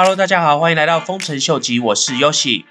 Hello，大家好，欢迎来到丰臣秀吉，我是 Yoshi。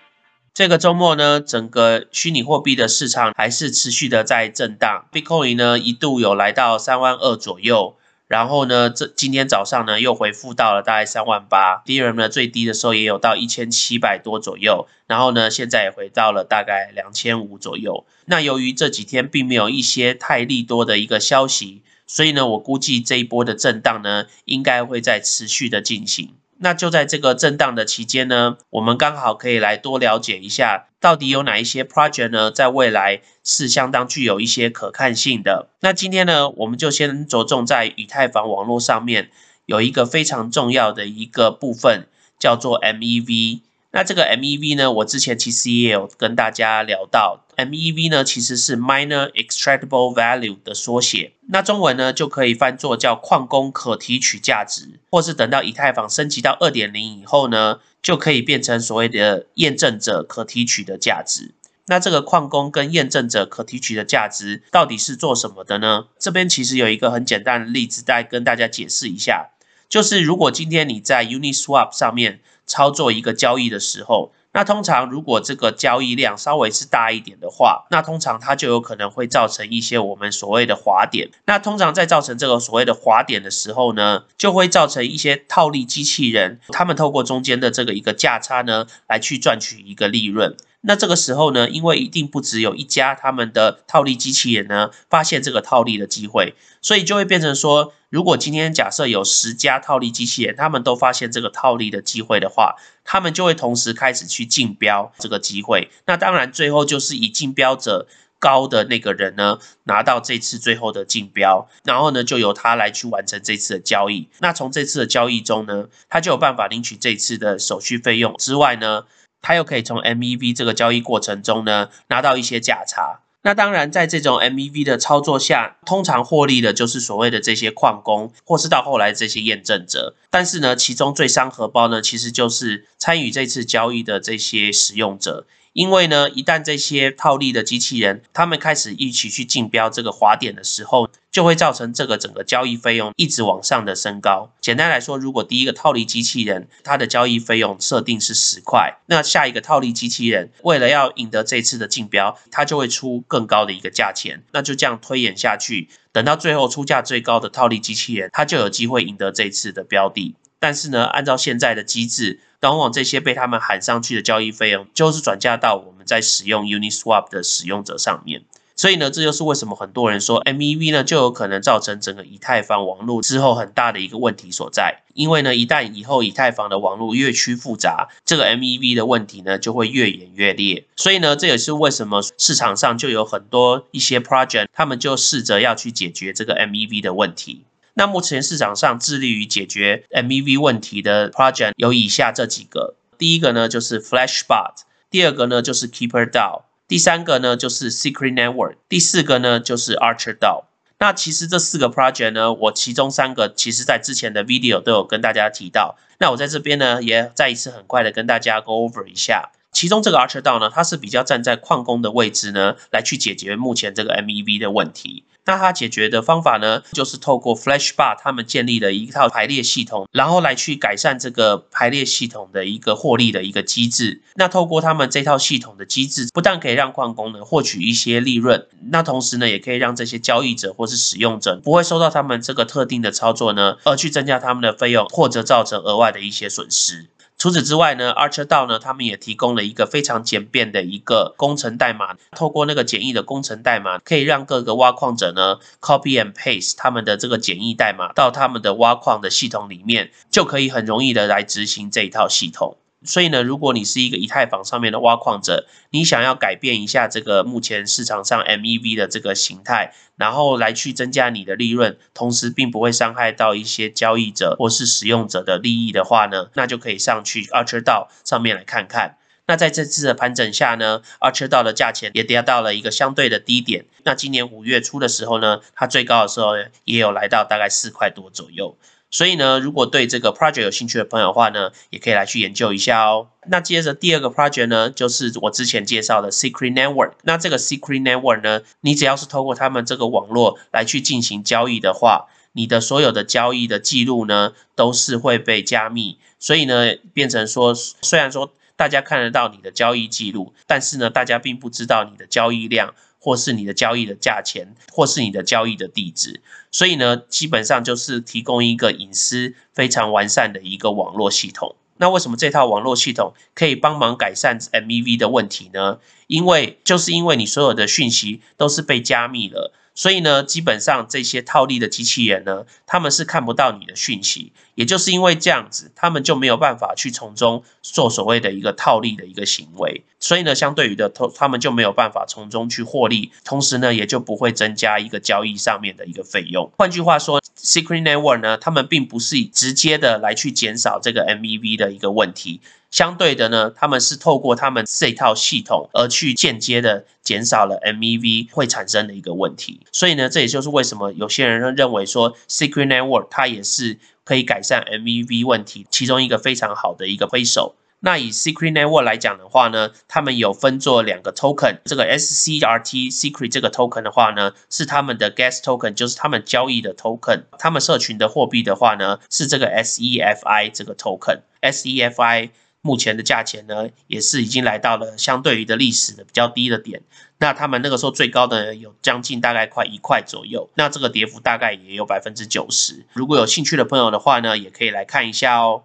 这个周末呢，整个虚拟货币的市场还是持续的在震荡，Bitcoin 呢一度有来到三万二左右。然后呢，这今天早上呢又回复到了大概三万八 D R M 呢最低的时候也有到一千七百多左右，然后呢现在也回到了大概两千五左右。那由于这几天并没有一些太利多的一个消息，所以呢我估计这一波的震荡呢应该会在持续的进行。那就在这个震荡的期间呢，我们刚好可以来多了解一下，到底有哪一些 project 呢，在未来是相当具有一些可看性的。那今天呢，我们就先着重在以太坊网络上面有一个非常重要的一个部分，叫做 MEV。那这个 MEV 呢，我之前其实也有跟大家聊到，MEV 呢其实是 Miner Extractable Value 的缩写，那中文呢就可以翻作叫矿工可提取价值，或是等到以太坊升级到二点零以后呢，就可以变成所谓的验证者可提取的价值。那这个矿工跟验证者可提取的价值到底是做什么的呢？这边其实有一个很简单的例子，再跟大家解释一下。就是如果今天你在 Uniswap 上面操作一个交易的时候，那通常如果这个交易量稍微是大一点的话，那通常它就有可能会造成一些我们所谓的滑点。那通常在造成这个所谓的滑点的时候呢，就会造成一些套利机器人，他们透过中间的这个一个价差呢，来去赚取一个利润。那这个时候呢，因为一定不只有一家他们的套利机器人呢发现这个套利的机会，所以就会变成说，如果今天假设有十家套利机器人，他们都发现这个套利的机会的话，他们就会同时开始去竞标这个机会。那当然最后就是以竞标者高的那个人呢拿到这次最后的竞标，然后呢就由他来去完成这次的交易。那从这次的交易中呢，他就有办法领取这次的手续费用之外呢。他又可以从 MEV 这个交易过程中呢拿到一些价差。那当然，在这种 MEV 的操作下，通常获利的就是所谓的这些矿工，或是到后来这些验证者。但是呢，其中最伤荷包呢，其实就是参与这次交易的这些使用者。因为呢，一旦这些套利的机器人，他们开始一起去竞标这个滑点的时候，就会造成这个整个交易费用一直往上的升高。简单来说，如果第一个套利机器人它的交易费用设定是十块，那下一个套利机器人为了要赢得这次的竞标，它就会出更高的一个价钱。那就这样推演下去，等到最后出价最高的套利机器人，它就有机会赢得这次的标的。但是呢，按照现在的机制，往往这些被他们喊上去的交易费用，就是转嫁到我们在使用 Uniswap 的使用者上面。所以呢，这就是为什么很多人说 MEV 呢，就有可能造成整个以太坊网络之后很大的一个问题所在。因为呢，一旦以后以太坊的网络越趋复杂，这个 MEV 的问题呢，就会越演越烈。所以呢，这也是为什么市场上就有很多一些 project，他们就试着要去解决这个 MEV 的问题。那目前市场上致力于解决 MEV 问题的 project 有以下这几个，第一个呢就是 Flashbot，第二个呢就是 Keeper DAO，第三个呢就是 Secret Network，第四个呢就是 Archer DAO。那其实这四个 project 呢，我其中三个其实在之前的 video 都有跟大家提到，那我在这边呢也再一次很快的跟大家 go over 一下。其中这个 Archer DAO 呢，它是比较站在矿工的位置呢，来去解决目前这个 MEV 的问题。那它解决的方法呢，就是透过 Flashbar 他们建立了一套排列系统，然后来去改善这个排列系统的一个获利的一个机制。那透过他们这套系统的机制，不但可以让矿工呢获取一些利润，那同时呢，也可以让这些交易者或是使用者不会受到他们这个特定的操作呢，而去增加他们的费用，或者造成额外的一些损失。除此之外呢，Archer DAO 呢，他们也提供了一个非常简便的一个工程代码，透过那个简易的工程代码，可以让各个挖矿者呢 copy and paste 他们的这个简易代码到他们的挖矿的系统里面，就可以很容易的来执行这一套系统。所以呢，如果你是一个以太坊上面的挖矿者，你想要改变一下这个目前市场上 MEV 的这个形态，然后来去增加你的利润，同时并不会伤害到一些交易者或是使用者的利益的话呢，那就可以上去 Archer d 上面来看看。那在这次的盘整下呢，Archer d 的价钱也跌到了一个相对的低点。那今年五月初的时候呢，它最高的时候也有来到大概四块多左右。所以呢，如果对这个 project 有兴趣的朋友的话呢，也可以来去研究一下哦。那接着第二个 project 呢，就是我之前介绍的 Secret Network。那这个 Secret Network 呢，你只要是透过他们这个网络来去进行交易的话，你的所有的交易的记录呢，都是会被加密，所以呢，变成说，虽然说大家看得到你的交易记录，但是呢，大家并不知道你的交易量，或是你的交易的价钱，或是你的交易的地址，所以呢，基本上就是提供一个隐私非常完善的一个网络系统。那为什么这套网络系统可以帮忙改善 MEV 的问题呢？因为就是因为你所有的讯息都是被加密了。所以呢，基本上这些套利的机器人呢，他们是看不到你的讯息，也就是因为这样子，他们就没有办法去从中做所谓的一个套利的一个行为。所以呢，相对于的，他他们就没有办法从中去获利，同时呢，也就不会增加一个交易上面的一个费用。换句话说，Secret Network 呢，他们并不是直接的来去减少这个 MEV 的一个问题。相对的呢，他们是透过他们这套系统而去间接的减少了 MEV 会产生的一个问题。所以呢，这也就是为什么有些人认为说 Secret Network 它也是可以改善 MEV 问题其中一个非常好的一个推手。那以 Secret Network 来讲的话呢，他们有分做两个 token，这个 SCRT Secret 这个 token 的话呢，是他们的 Gas Token，就是他们交易的 token。他们社群的货币的话呢，是这个 SEFI 这个 Token，SEFI。目前的价钱呢，也是已经来到了相对于的历史的比较低的点。那他们那个时候最高的有将近大概快一块左右，那这个跌幅大概也有百分之九十。如果有兴趣的朋友的话呢，也可以来看一下哦。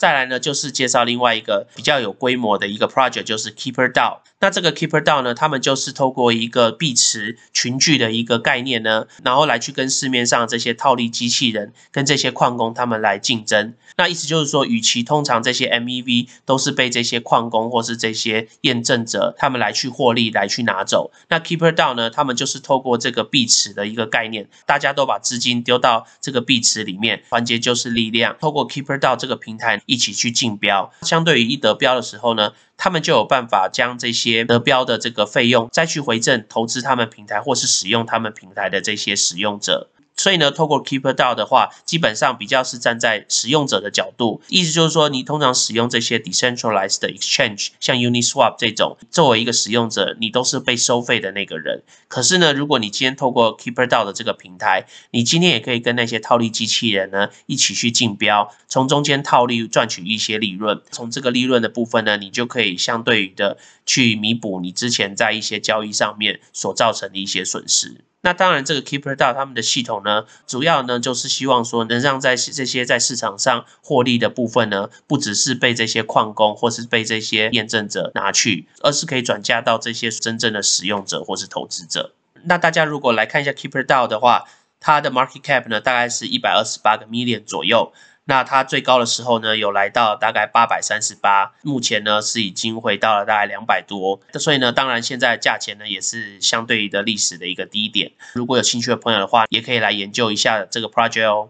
再来呢，就是介绍另外一个比较有规模的一个 project，就是 Keeper DAO。那这个 Keeper DAO 呢，他们就是透过一个币池群聚的一个概念呢，然后来去跟市面上这些套利机器人跟这些矿工他们来竞争。那意思就是说，与其通常这些 MEV 都是被这些矿工或是这些验证者他们来去获利来去拿走，那 Keeper DAO 呢，他们就是透过这个币池的一个概念，大家都把资金丢到这个币池里面，团结就是力量。透过 Keeper DAO 这个平台。一起去竞标，相对于一得标的时候呢，他们就有办法将这些得标的这个费用再去回赠投资他们平台或是使用他们平台的这些使用者。所以呢，透过 Keeper DAO 的话，基本上比较是站在使用者的角度，意思就是说，你通常使用这些 decentralized exchange，像 Uniswap 这种，作为一个使用者，你都是被收费的那个人。可是呢，如果你今天透过 Keeper DAO 的这个平台，你今天也可以跟那些套利机器人呢一起去竞标，从中间套利赚取一些利润。从这个利润的部分呢，你就可以相对于的去弥补你之前在一些交易上面所造成的一些损失。那当然，这个 Keeper DAO 他们的系统呢，主要呢就是希望说，能让在这些在市场上获利的部分呢，不只是被这些矿工或是被这些验证者拿去，而是可以转嫁到这些真正的使用者或是投资者。那大家如果来看一下 Keeper DAO 的话，它的 Market Cap 呢，大概是一百二十八个 Million 左右。那它最高的时候呢，有来到大概八百三十八，目前呢是已经回到了大概两百多，所以呢，当然现在价钱呢也是相对的历史的一个低点。如果有兴趣的朋友的话，也可以来研究一下这个 project 哦。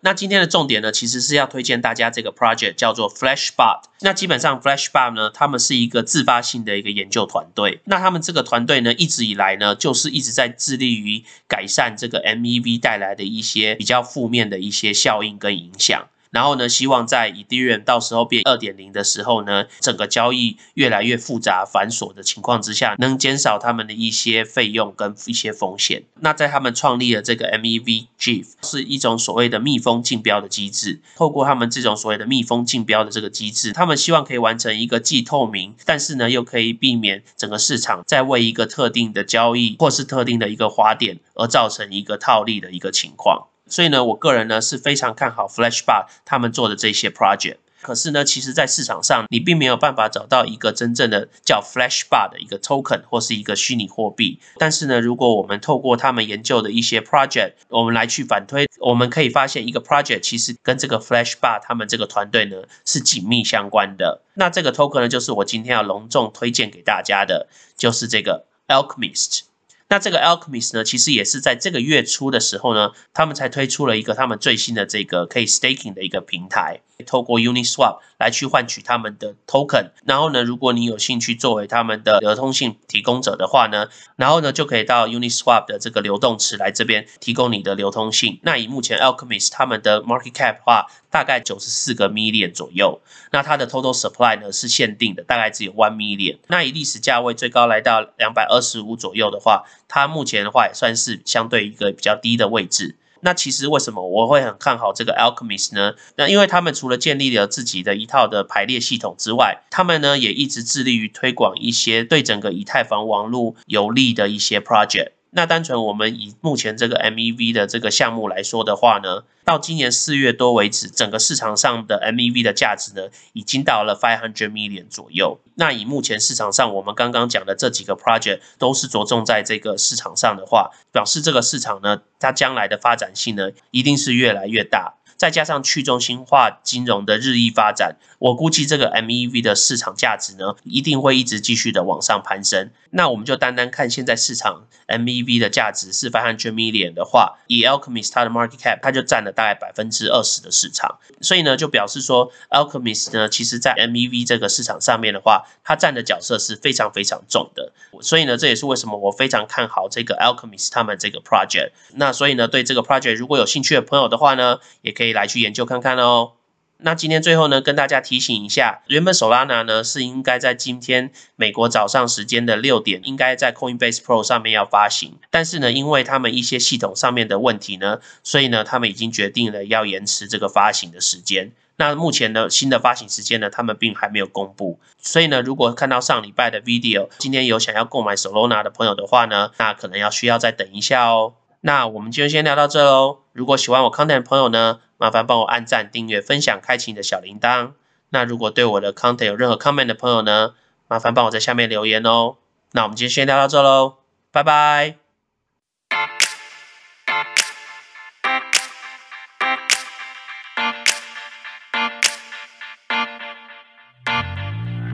那今天的重点呢，其实是要推荐大家这个 project 叫做 Flashbot。那基本上 Flashbot 呢，他们是一个自发性的一个研究团队。那他们这个团队呢，一直以来呢，就是一直在致力于改善这个 MEV 带来的一些比较负面的一些效应跟影响。然后呢，希望在 Ethereum 到时候变二点零的时候呢，整个交易越来越复杂繁琐的情况之下，能减少他们的一些费用跟一些风险。那在他们创立了这个 MEV Gif，是一种所谓的密封竞标的机制。透过他们这种所谓的密封竞标的这个机制，他们希望可以完成一个既透明，但是呢又可以避免整个市场在为一个特定的交易或是特定的一个花点而造成一个套利的一个情况。所以呢，我个人呢是非常看好 Flashbot 他们做的这些 project。可是呢，其实，在市场上你并没有办法找到一个真正的叫 Flashbot 的一个 token 或是一个虚拟货币。但是呢，如果我们透过他们研究的一些 project，我们来去反推，我们可以发现一个 project 其实跟这个 Flashbot 他们这个团队呢是紧密相关的。那这个 token 呢，就是我今天要隆重推荐给大家的，就是这个 Alchemist。那这个 Alchemist 呢，其实也是在这个月初的时候呢，他们才推出了一个他们最新的这个可以 staking 的一个平台，透过 Uniswap 来去换取他们的 token。然后呢，如果你有兴趣作为他们的流通性提供者的话呢，然后呢就可以到 Uniswap 的这个流动池来这边提供你的流通性。那以目前 Alchemist 他们的 market cap 的话，大概九十四个 million 左右。那它的 total supply 呢是限定的，大概只有 one million。那以历史价位最高来到两百二十五左右的话，它目前的话也算是相对一个比较低的位置。那其实为什么我会很看好这个 Alchemist 呢？那因为他们除了建立了自己的一套的排列系统之外，他们呢也一直致力于推广一些对整个以太坊网络有利的一些 project。那单纯我们以目前这个 MEV 的这个项目来说的话呢，到今年四月多为止，整个市场上的 MEV 的价值呢，已经到了 five hundred million 左右。那以目前市场上我们刚刚讲的这几个 project 都是着重在这个市场上的话，表示这个市场呢，它将来的发展性呢，一定是越来越大。再加上去中心化金融的日益发展，我估计这个 MEV 的市场价值呢，一定会一直继续的往上攀升。那我们就单单看现在市场 MEV 的价值是500 million 的话，以 Alchemist 它的 market cap，它就占了大概百分之二十的市场。所以呢，就表示说 Alchemist 呢，其实在 MEV 这个市场上面的话，它占的角色是非常非常重的。所以呢，这也是为什么我非常看好这个 Alchemist 他们这个 project。那所以呢，对这个 project 如果有兴趣的朋友的话呢，也可以可以来去研究看看哦。那今天最后呢，跟大家提醒一下，原本 Solana 呢是应该在今天美国早上时间的六点，应该在 Coinbase Pro 上面要发行，但是呢，因为他们一些系统上面的问题呢，所以呢，他们已经决定了要延迟这个发行的时间。那目前呢，新的发行时间呢，他们并还没有公布。所以呢，如果看到上礼拜的 video，今天有想要购买 Solana 的朋友的话呢，那可能要需要再等一下哦。那我们今天先聊到这喽。如果喜欢我 content 的朋友呢，麻烦帮我按赞、订阅、分享、开启你的小铃铛。那如果对我的 content 有任何 comment 的朋友呢，麻烦帮我在下面留言哦。那我们今天先聊到这喽，拜拜。